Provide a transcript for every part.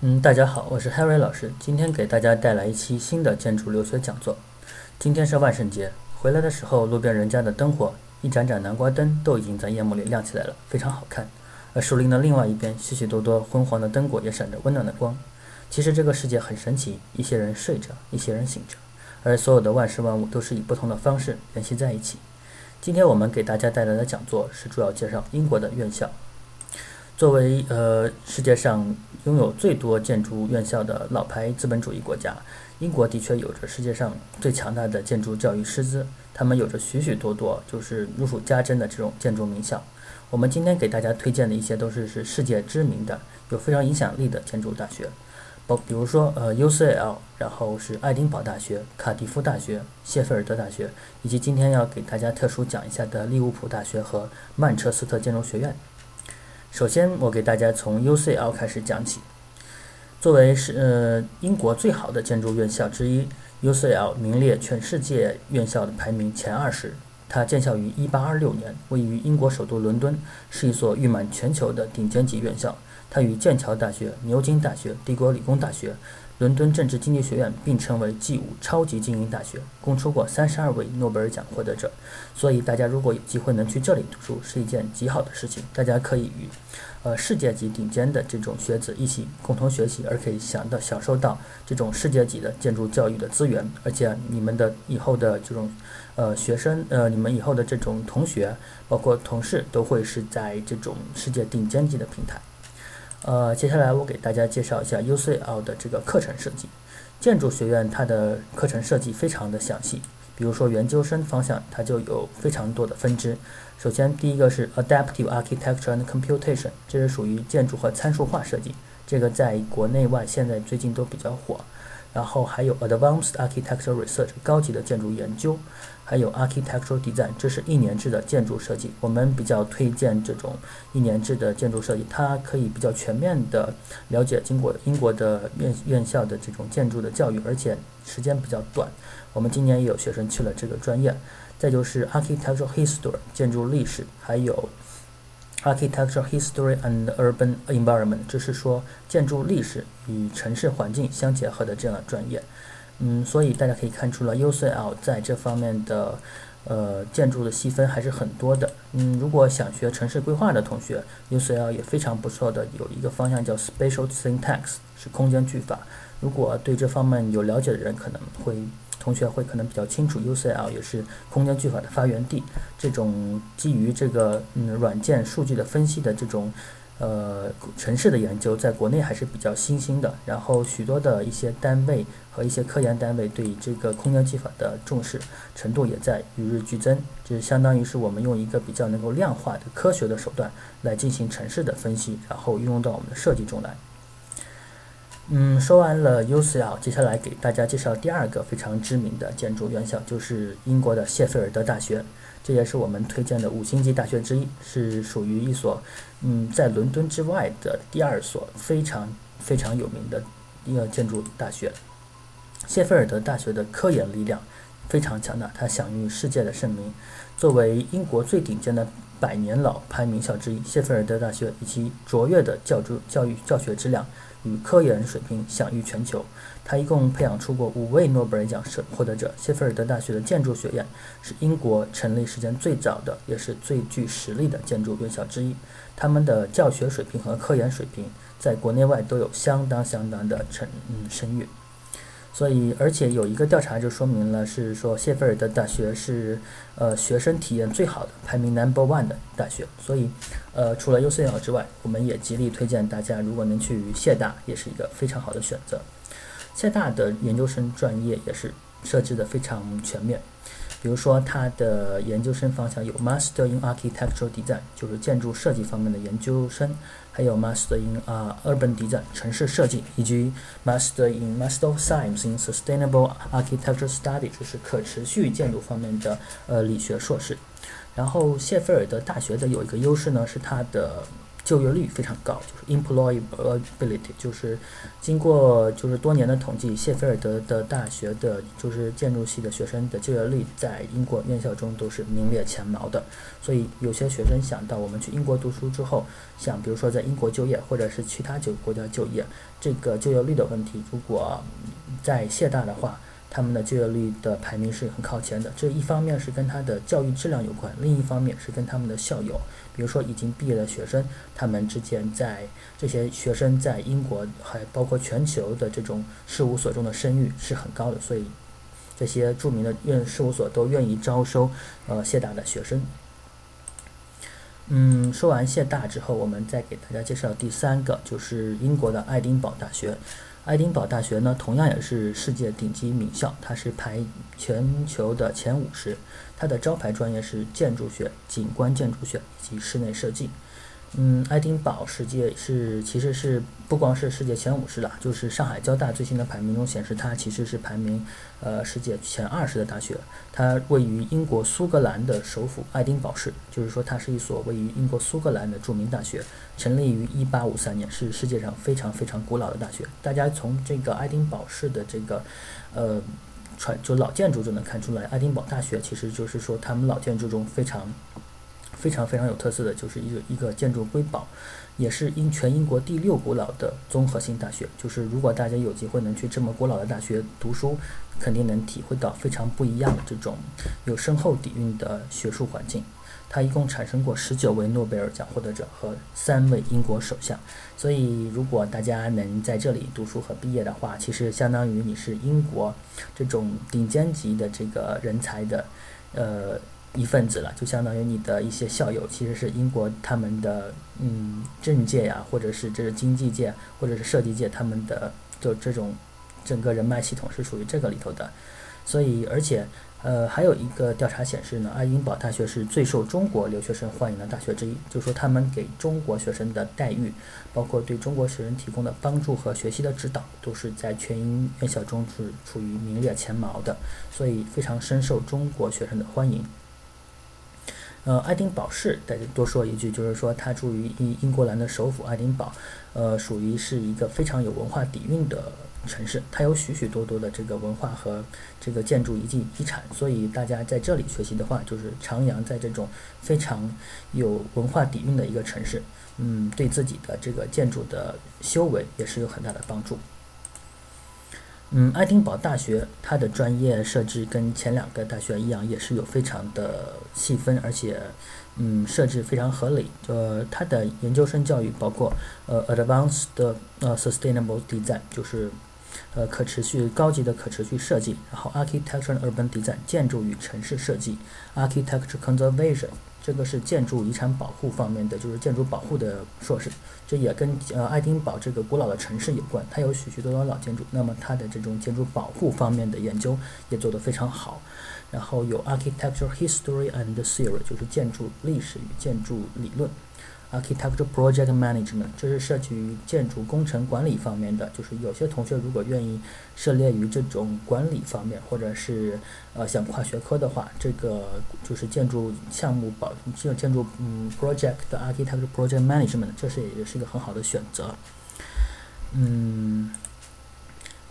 嗯，大家好，我是 Harry 老师，今天给大家带来一期新的建筑留学讲座。今天是万圣节，回来的时候，路边人家的灯火，一盏盏南瓜灯都已经在夜幕里亮起来了，非常好看。而树林的另外一边，许许多多昏黄的灯果也闪着温暖的光。其实这个世界很神奇，一些人睡着，一些人醒着，而所有的万事万物都是以不同的方式联系在一起。今天我们给大家带来的讲座是主要介绍英国的院校。作为呃世界上拥有最多建筑院校的老牌资本主义国家，英国的确有着世界上最强大的建筑教育师资，他们有着许许多多就是如数家珍的这种建筑名校。我们今天给大家推荐的一些都是是世界知名的、有非常影响力的建筑大学。包比如说，呃，UCL，然后是爱丁堡大学、卡迪夫大学、谢菲尔德大学，以及今天要给大家特殊讲一下的利物浦大学和曼彻斯特建筑学院。首先，我给大家从 UCL 开始讲起。作为是呃英国最好的建筑院校之一，UCL 名列全世界院校的排名前二十。它建校于1826年，位于英国首都伦敦，是一所誉满全球的顶尖级院校。它与剑桥大学、牛津大学、帝国理工大学、伦敦政治经济学院并称为 G5 超级精英大学，共出过三十二位诺贝尔奖获得者。所以，大家如果有机会能去这里读书，是一件极好的事情。大家可以与，呃，世界级顶尖的这种学子一起共同学习，而可以享到享受到这种世界级的建筑教育的资源。而且，你们的以后的这种，呃，学生，呃，你们以后的这种同学，包括同事，都会是在这种世界顶尖级的平台。呃，接下来我给大家介绍一下 UCL 的这个课程设计。建筑学院它的课程设计非常的详细，比如说研究生方向，它就有非常多的分支。首先，第一个是 Adaptive Architecture and Computation，这是属于建筑和参数化设计，这个在国内外现在最近都比较火。然后还有 Advanced Architecture Research，高级的建筑研究。还有 architectural design，这是一年制的建筑设计。我们比较推荐这种一年制的建筑设计，它可以比较全面的了解经过英国的院院校的这种建筑的教育，而且时间比较短。我们今年也有学生去了这个专业。再就是 architectural history，建筑历史，还有 architectural history and urban environment，就是说建筑历史与城市环境相结合的这样的专业。嗯，所以大家可以看出了 UCL 在这方面的，呃，建筑的细分还是很多的。嗯，如果想学城市规划的同学，UCL 也非常不错的，有一个方向叫 Spatial Syntax，是空间句法。如果对这方面有了解的人，可能会同学会可能比较清楚，UCL 也是空间句法的发源地。这种基于这个嗯软件数据的分析的这种。呃，城市的研究在国内还是比较新兴的，然后许多的一些单位和一些科研单位对这个空间技法的重视程度也在与日俱增，就是相当于是我们用一个比较能够量化的科学的手段来进行城市的分析，然后运用到我们的设计中来。嗯，说完了 UCL，接下来给大家介绍第二个非常知名的建筑院校，就是英国的谢菲尔德大学。这也是我们推荐的五星级大学之一，是属于一所，嗯，在伦敦之外的第二所非常非常有名的一个建筑大学。谢菲尔德大学的科研力量非常强大，它享誉世界的盛名。作为英国最顶尖的百年老牌名校之一，谢菲尔德大学以其卓越的教助教育教学质量。与科研水平享誉全球，他一共培养出过五位诺贝尔奖获获得者。谢菲尔德大学的建筑学院是英国成立时间最早的，也是最具实力的建筑院校之一。他们的教学水平和科研水平在国内外都有相当相当的成声誉。所以，而且有一个调查就说明了，是说谢菲尔德大学是呃学生体验最好的，排名 number one 的大学。所以，呃，除了 UCL 之外，我们也极力推荐大家，如果能去谢大，也是一个非常好的选择。谢大的研究生专业也是设置的非常全面。比如说，他的研究生方向有 Master in Architectural Design，就是建筑设计方面的研究生；还有 Master in 啊 Urban Design，城市设计；以及 Master in Master of Science in Sustainable Architecture Study，就是可持续建筑方面的呃理学硕士。然后，谢菲尔德大学的有一个优势呢，是它的就业率非常高，就是 employability，就是经过就是多年的统计，谢菲尔德的大学的就是建筑系的学生的就业率在英国院校中都是名列前茅的。所以有些学生想到我们去英国读书之后，想比如说在英国就业或者是其他九国家就业，这个就业率的问题，如果在谢大的话。他们的就业率的排名是很靠前的，这一方面是跟他的教育质量有关，另一方面是跟他们的校友，比如说已经毕业的学生，他们之间在这些学生在英国还包括全球的这种事务所中的声誉是很高的，所以这些著名的院事务所都愿意招收呃谢大的学生。嗯，说完谢大之后，我们再给大家介绍第三个，就是英国的爱丁堡大学。爱丁堡大学呢，同样也是世界顶级名校，它是排全球的前五十。它的招牌专业是建筑学、景观建筑学以及室内设计。嗯，爱丁堡世界是其实是不光是世界前五十了，就是上海交大最新的排名中显示，它其实是排名呃世界前二十的大学。它位于英国苏格兰的首府爱丁堡市，就是说它是一所位于英国苏格兰的著名大学，成立于一八五三年，是世界上非常非常古老的大学。大家从这个爱丁堡市的这个呃传就老建筑就能看出来，爱丁堡大学其实就是说他们老建筑中非常。非常非常有特色的就是一个一个建筑瑰宝，也是英全英国第六古老的综合性大学。就是如果大家有机会能去这么古老的大学读书，肯定能体会到非常不一样的这种有深厚底蕴的学术环境。它一共产生过十九位诺贝尔奖获得者和三位英国首相。所以如果大家能在这里读书和毕业的话，其实相当于你是英国这种顶尖级的这个人才的，呃。一份子了，就相当于你的一些校友，其实是英国他们的嗯政界呀，或者是这是经济界，或者是设计界，他们的就这种整个人脉系统是属于这个里头的。所以，而且呃，还有一个调查显示呢，爱丁堡大学是最受中国留学生欢迎的大学之一，就说他们给中国学生的待遇，包括对中国学生提供的帮助和学习的指导，都是在全英院校中是处于名列前茅的，所以非常深受中国学生的欢迎。呃，爱丁堡市，再多说一句，就是说它处于英英格兰的首府爱丁堡，呃，属于是一个非常有文化底蕴的城市，它有许许多多的这个文化和这个建筑遗迹遗产，所以大家在这里学习的话，就是徜徉在这种非常有文化底蕴的一个城市，嗯，对自己的这个建筑的修为也是有很大的帮助。嗯，爱丁堡大学它的专业设置跟前两个大学一样，也是有非常的细分，而且，嗯，设置非常合理。呃，它的研究生教育包括呃，advanced 的呃，sustainable design，就是呃，可持续高级的可持续设计，然后 architecture and urban design，建筑与城市设计，architecture conservation。这个是建筑遗产保护方面的，就是建筑保护的硕士，这也跟呃爱丁堡这个古老的城市有关，它有许许多多老建筑，那么它的这种建筑保护方面的研究也做得非常好，然后有 architecture history and theory，就是建筑历史与建筑理论。Architecture project management，这是涉及于建筑工程管理方面的。就是有些同学如果愿意涉猎于这种管理方面，或者是呃想跨学科的话，这个就是建筑项目保建建筑嗯 project 的 architecture project management，这是也是一个很好的选择。嗯。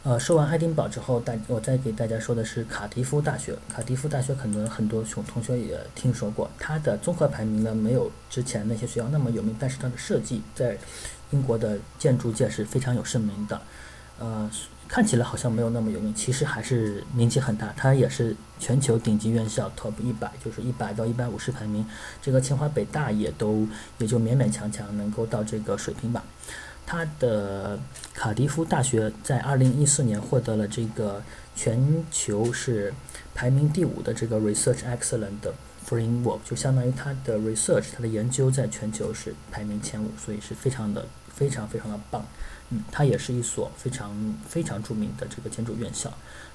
呃，说完爱丁堡之后，大我再给大家说的是卡迪夫大学。卡迪夫大学可能很多同同学也听说过，它的综合排名呢没有之前那些学校那么有名，但是它的设计在英国的建筑界是非常有盛名的。呃，看起来好像没有那么有名，其实还是名气很大。它也是全球顶级院校 top 一百，就是一百到一百五十排名。这个清华北大也都也就勉勉强强能够到这个水平吧。它的卡迪夫大学在二零一四年获得了这个全球是排名第五的这个 Research Excellent Framework，就相当于它的 research，它的研究在全球是排名前五，所以是非常的非常非常的棒。嗯，它也是一所非常非常著名的这个建筑院校。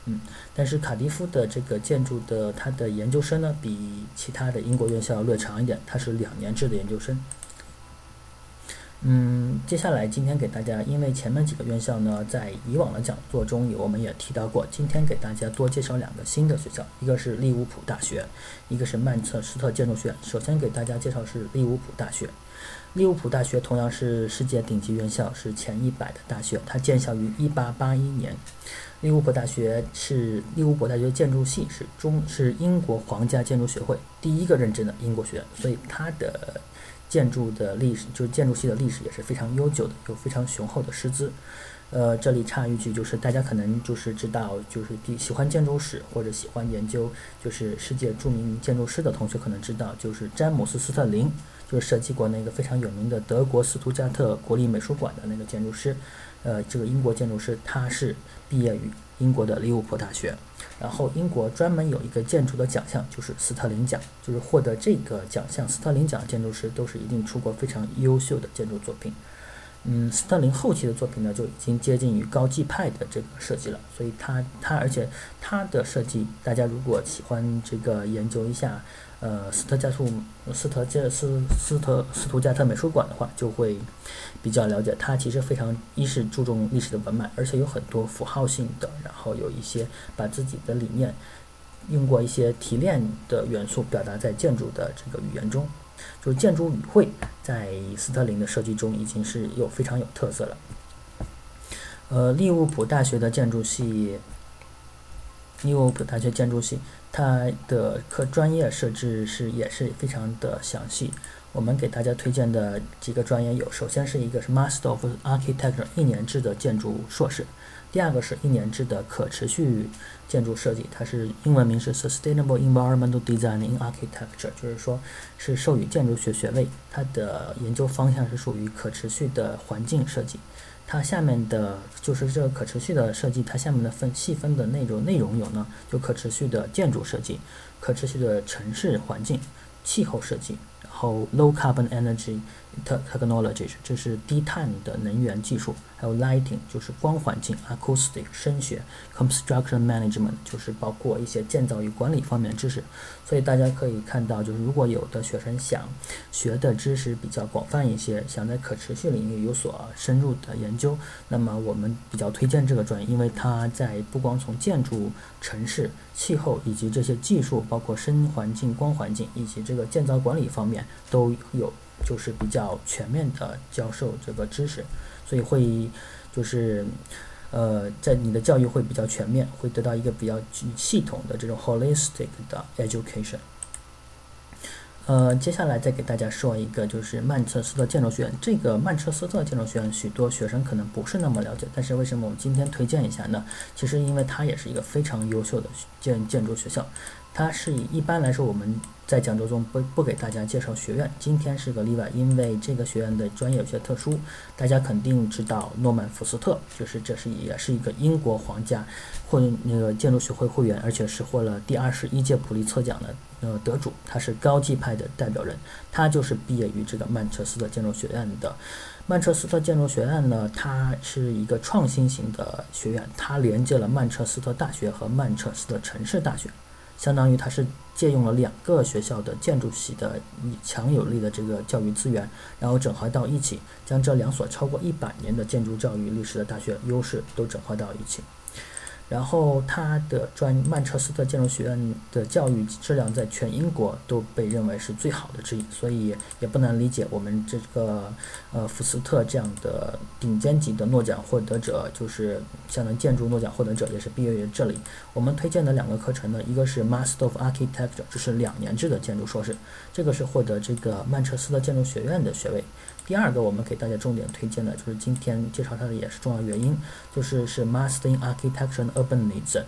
嗯，但是卡迪夫的这个建筑的它的研究生呢，比其他的英国院校略长一点，它是两年制的研究生。嗯，接下来今天给大家，因为前面几个院校呢，在以往的讲座中我们也提到过，今天给大家多介绍两个新的学校，一个是利物浦大学，一个是曼彻斯特建筑学院。首先给大家介绍是利物浦大学。利物浦大学同样是世界顶级院校，是前一百的大学。它建校于一八八一年。利物浦大学是利物浦大学建筑系是中是英国皇家建筑学会第一个认证的英国学院，所以它的建筑的历史就是建筑系的历史也是非常悠久的，有非常雄厚的师资。呃，这里插一句，就是大家可能就是知道，就是喜欢建筑史或者喜欢研究就是世界著名建筑师的同学可能知道，就是詹姆斯·斯特林，就是设计过那个非常有名的德国斯图加特国立美术馆的那个建筑师。呃，这个英国建筑师他是毕业于英国的利物浦大学，然后英国专门有一个建筑的奖项，就是斯特林奖，就是获得这个奖项斯特林奖建筑师都是一定出过非常优秀的建筑作品。嗯，斯特林后期的作品呢，就已经接近于高技派的这个设计了，所以他他而且他的设计，大家如果喜欢这个研究一下，呃，斯特加图斯特加斯斯特斯图加特美术馆的话，就会比较了解，他其实非常一是注重历史的文脉，而且有很多符号性的，然后有一些把自己的理念用过一些提炼的元素表达在建筑的这个语言中。就是建筑语汇在斯特林的设计中已经是有非常有特色了。呃，利物浦大学的建筑系，利物浦大学建筑系它的课专业设置是也是非常的详细。我们给大家推荐的几个专业有，首先是一个是 Master of Architecture 一年制的建筑硕士。第二个是一年制的可持续建筑设计，它是英文名是 Sustainable Environmental Design in Architecture，就是说是授予建筑学学位，它的研究方向是属于可持续的环境设计。它下面的就是这个可持续的设计，它下面的分细分的内容内容有呢，就可持续的建筑设计、可持续的城市环境、气候设计。后 low carbon energy technology 这是低碳的能源技术，还有 lighting 就是光环境，acoustic 声学，construction management 就是包括一些建造与管理方面的知识。所以大家可以看到，就是如果有的学生想学的知识比较广泛一些，想在可持续领域有所深入的研究，那么我们比较推荐这个专业，因为它在不光从建筑、城市、气候以及这些技术，包括声环境、光环境以及这个建造管理方面。都有就是比较全面的教授这个知识，所以会就是呃在你的教育会比较全面，会得到一个比较系统的这种 holistic 的 education。呃，接下来再给大家说一个，就是曼彻斯特建筑学院。这个曼彻斯特建筑学院，许多学生可能不是那么了解，但是为什么我们今天推荐一下呢？其实因为它也是一个非常优秀的建建筑学校。它是以一般来说我们在讲座中不不给大家介绍学院，今天是个例外，因为这个学院的专业有些特殊。大家肯定知道诺曼福斯特，就是这是也是一个英国皇家或那个建筑学会会员，而且是获了第二十一届普利策奖的呃得主，他是高级派的代表人，他就是毕业于这个曼彻斯特建筑学院的。曼彻斯特建筑学院呢，它是一个创新型的学院，它连接了曼彻斯特大学和曼彻斯特城市大学。相当于它是借用了两个学校的建筑系的强有力的这个教育资源，然后整合到一起，将这两所超过一百年的建筑教育历史的大学优势都整合到一起。然后，它的专曼彻斯特建筑学院的教育质量在全英国都被认为是最好的之一，所以也不难理解我们这个呃福斯特这样的顶尖级的诺奖获得者，就是像建筑诺奖获得者，也是毕业于这里。我们推荐的两个课程呢，一个是 Master of Architecture，这是两年制的建筑硕士，这个是获得这个曼彻斯特建筑学院的学位。第二个，我们给大家重点推荐的就是今天介绍它的也是重要原因，就是是 Master in Architecture and Urbanism，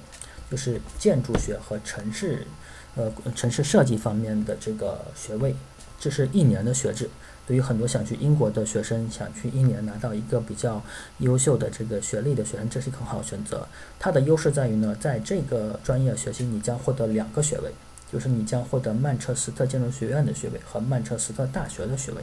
就是建筑学和城市，呃，城市设计方面的这个学位，这是一年的学制。对于很多想去英国的学生，想去一年拿到一个比较优秀的这个学历的学生，这是一个很好选择。它的优势在于呢，在这个专业学习，你将获得两个学位，就是你将获得曼彻斯特建筑学院的学位和曼彻斯特大学的学位。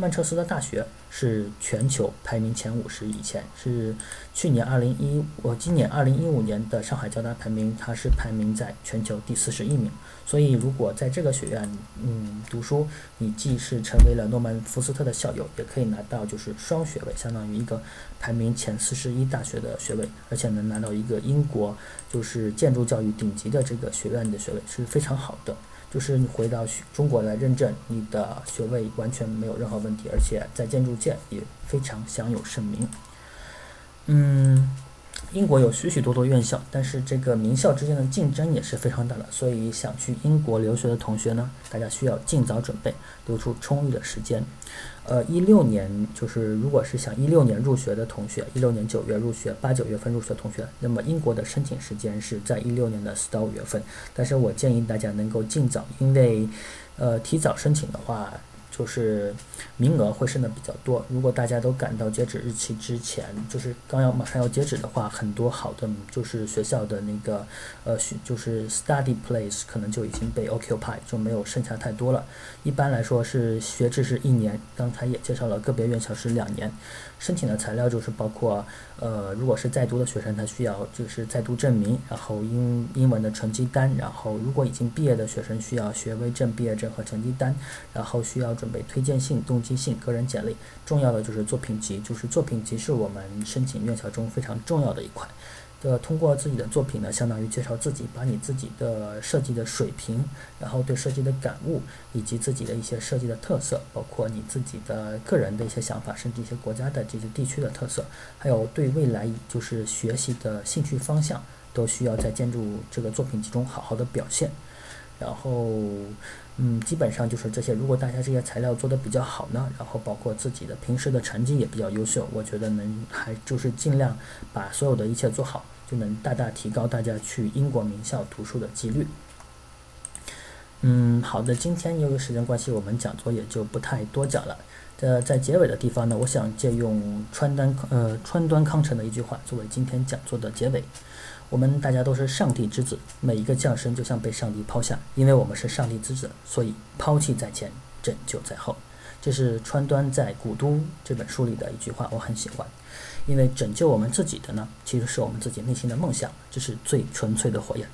曼彻斯特大学是全球排名前五十以前，是去年二零一我今年二零一五年的上海交大排名，它是排名在全球第四十一名。所以，如果在这个学院嗯读书，你既是成为了诺曼福斯特的校友，也可以拿到就是双学位，相当于一个排名前四十一大学的学位，而且能拿到一个英国就是建筑教育顶级的这个学院的学位，是非常好的。就是你回到中国来认证，你的学位完全没有任何问题，而且在建筑界也非常享有盛名。嗯。英国有许许多多院校，但是这个名校之间的竞争也是非常大的，所以想去英国留学的同学呢，大家需要尽早准备，留出充裕的时间。呃，一六年就是如果是想一六年入学的同学，一六年九月入学，八九月份入学的同学，那么英国的申请时间是在一六年的四到五月份。但是我建议大家能够尽早，因为，呃，提早申请的话。就是名额会剩的比较多。如果大家都赶到截止日期之前，就是刚要马上要截止的话，很多好的就是学校的那个呃学，就是 study place 可能就已经被 occupy，就没有剩下太多了。一般来说是学制是一年，刚才也介绍了个别院校是两年。申请的材料就是包括呃，如果是在读的学生，他需要就是在读证明，然后英英文的成绩单，然后如果已经毕业的学生需要学位证、毕业证和成绩单，然后需要准。备推荐信、动机信、个人简历，重要的就是作品集。就是作品集是我们申请院校中非常重要的一块。呃，通过自己的作品呢，相当于介绍自己，把你自己的设计的水平，然后对设计的感悟，以及自己的一些设计的特色，包括你自己的个人的一些想法，甚至一些国家的这些地区的特色，还有对未来就是学习的兴趣方向，都需要在建筑这个作品集中好好的表现。然后，嗯，基本上就是这些。如果大家这些材料做的比较好呢，然后包括自己的平时的成绩也比较优秀，我觉得能还就是尽量把所有的一切做好，就能大大提高大家去英国名校读书的几率。嗯，好的，今天由于时间关系，我们讲座也就不太多讲了。呃，在结尾的地方呢，我想借用川端呃川端康成的一句话作为今天讲座的结尾。我们大家都是上帝之子，每一个降生就像被上帝抛下，因为我们是上帝之子，所以抛弃在前，拯救在后。这是川端在《古都》这本书里的一句话，我很喜欢。因为拯救我们自己的呢，其实是我们自己内心的梦想，这是最纯粹的火焰。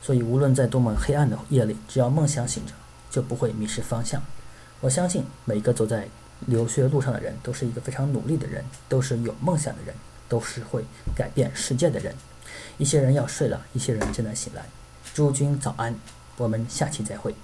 所以无论在多么黑暗的夜里，只要梦想醒着，就不会迷失方向。我相信每一个走在留学路上的人，都是一个非常努力的人，都是有梦想的人，都是会改变世界的人。一些人要睡了，一些人正在醒来。诸君早安，我们下期再会。